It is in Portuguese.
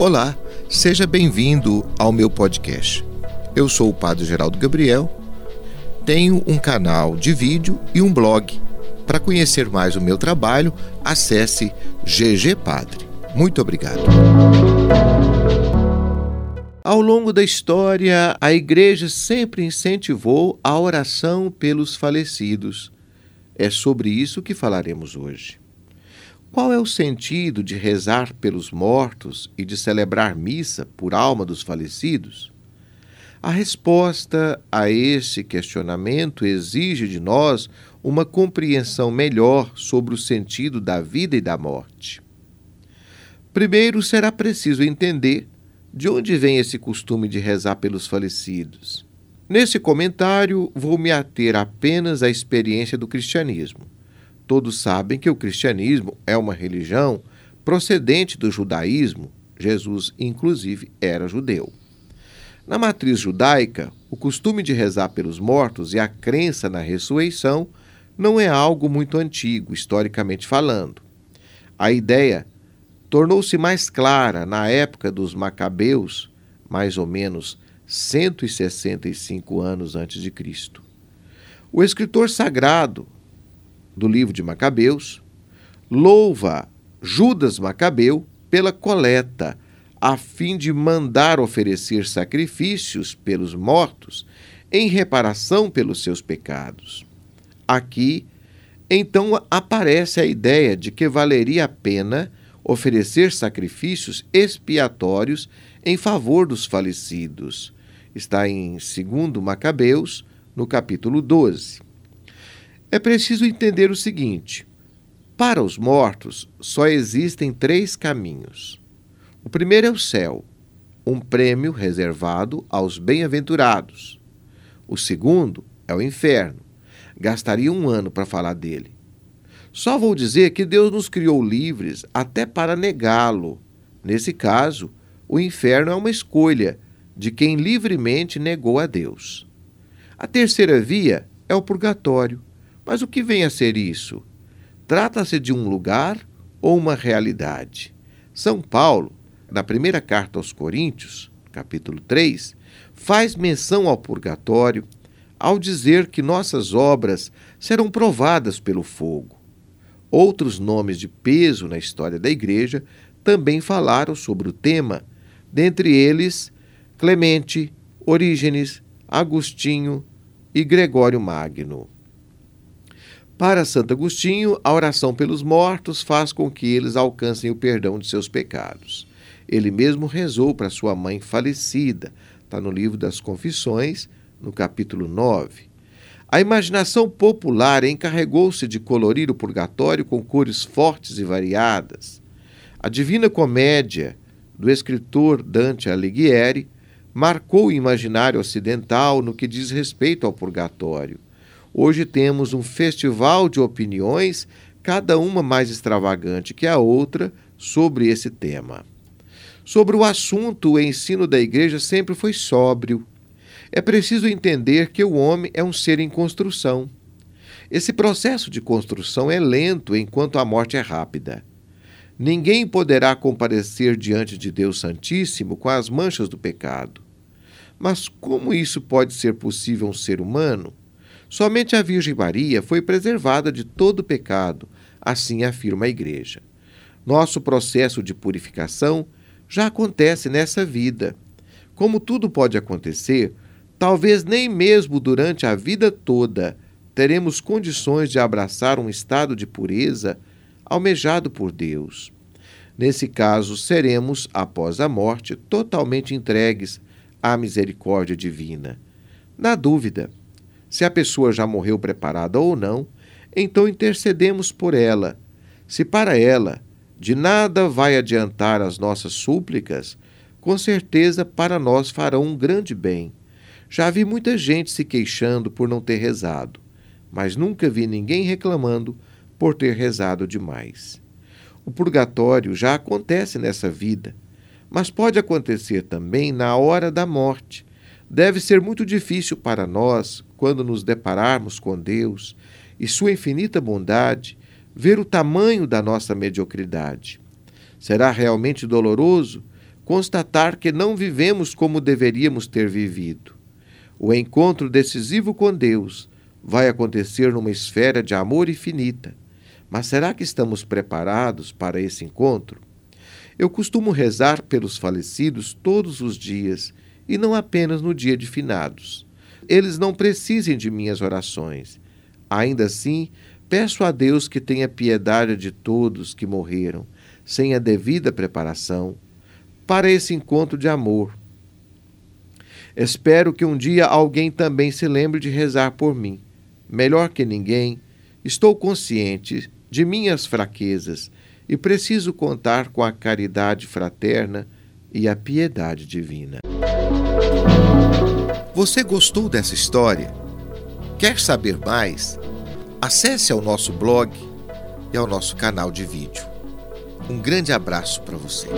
Olá, seja bem-vindo ao meu podcast. Eu sou o Padre Geraldo Gabriel, tenho um canal de vídeo e um blog. Para conhecer mais o meu trabalho, acesse GG Padre. Muito obrigado. Ao longo da história, a Igreja sempre incentivou a oração pelos falecidos. É sobre isso que falaremos hoje. Qual é o sentido de rezar pelos mortos e de celebrar missa por alma dos falecidos? A resposta a esse questionamento exige de nós uma compreensão melhor sobre o sentido da vida e da morte. Primeiro será preciso entender de onde vem esse costume de rezar pelos falecidos. Nesse comentário, vou me ater apenas à experiência do cristianismo. Todos sabem que o cristianismo é uma religião procedente do judaísmo. Jesus, inclusive, era judeu. Na matriz judaica, o costume de rezar pelos mortos e a crença na ressurreição não é algo muito antigo, historicamente falando. A ideia tornou-se mais clara na época dos Macabeus, mais ou menos 165 anos antes de Cristo. O escritor sagrado do livro de Macabeus, louva Judas Macabeu pela coleta, a fim de mandar oferecer sacrifícios pelos mortos em reparação pelos seus pecados. Aqui, então, aparece a ideia de que valeria a pena oferecer sacrifícios expiatórios em favor dos falecidos. Está em 2 Macabeus, no capítulo 12. É preciso entender o seguinte: para os mortos só existem três caminhos. O primeiro é o céu, um prêmio reservado aos bem-aventurados. O segundo é o inferno. Gastaria um ano para falar dele. Só vou dizer que Deus nos criou livres até para negá-lo. Nesse caso, o inferno é uma escolha de quem livremente negou a Deus. A terceira via é o purgatório mas o que vem a ser isso? Trata-se de um lugar ou uma realidade? São Paulo, na primeira carta aos Coríntios, capítulo 3, faz menção ao purgatório ao dizer que nossas obras serão provadas pelo fogo. Outros nomes de peso na história da Igreja também falaram sobre o tema, dentre eles Clemente, Orígenes, Agostinho e Gregório Magno. Para Santo Agostinho, a oração pelos mortos faz com que eles alcancem o perdão de seus pecados. Ele mesmo rezou para sua mãe falecida, está no livro das Confissões, no capítulo 9. A imaginação popular encarregou-se de colorir o purgatório com cores fortes e variadas. A Divina Comédia, do escritor Dante Alighieri, marcou o imaginário ocidental no que diz respeito ao purgatório. Hoje temos um festival de opiniões, cada uma mais extravagante que a outra, sobre esse tema. Sobre o assunto, o ensino da igreja sempre foi sóbrio. É preciso entender que o homem é um ser em construção. Esse processo de construção é lento enquanto a morte é rápida. Ninguém poderá comparecer diante de Deus Santíssimo com as manchas do pecado. Mas como isso pode ser possível a um ser humano? Somente a Virgem Maria foi preservada de todo pecado, assim afirma a Igreja. Nosso processo de purificação já acontece nessa vida. Como tudo pode acontecer, talvez nem mesmo durante a vida toda teremos condições de abraçar um estado de pureza almejado por Deus. Nesse caso, seremos, após a morte, totalmente entregues à misericórdia divina. Na dúvida, se a pessoa já morreu preparada ou não, então intercedemos por ela. Se para ela de nada vai adiantar as nossas súplicas, com certeza para nós farão um grande bem. Já vi muita gente se queixando por não ter rezado, mas nunca vi ninguém reclamando por ter rezado demais. O purgatório já acontece nessa vida, mas pode acontecer também na hora da morte. Deve ser muito difícil para nós, quando nos depararmos com Deus e Sua infinita bondade, ver o tamanho da nossa mediocridade. Será realmente doloroso constatar que não vivemos como deveríamos ter vivido. O encontro decisivo com Deus vai acontecer numa esfera de amor infinita. Mas será que estamos preparados para esse encontro? Eu costumo rezar pelos falecidos todos os dias e não apenas no dia de finados. Eles não precisem de minhas orações. Ainda assim, peço a Deus que tenha piedade de todos que morreram, sem a devida preparação, para esse encontro de amor. Espero que um dia alguém também se lembre de rezar por mim. Melhor que ninguém, estou consciente de minhas fraquezas e preciso contar com a caridade fraterna e a piedade divina. Você gostou dessa história? Quer saber mais? Acesse ao nosso blog e ao nosso canal de vídeo. Um grande abraço para você.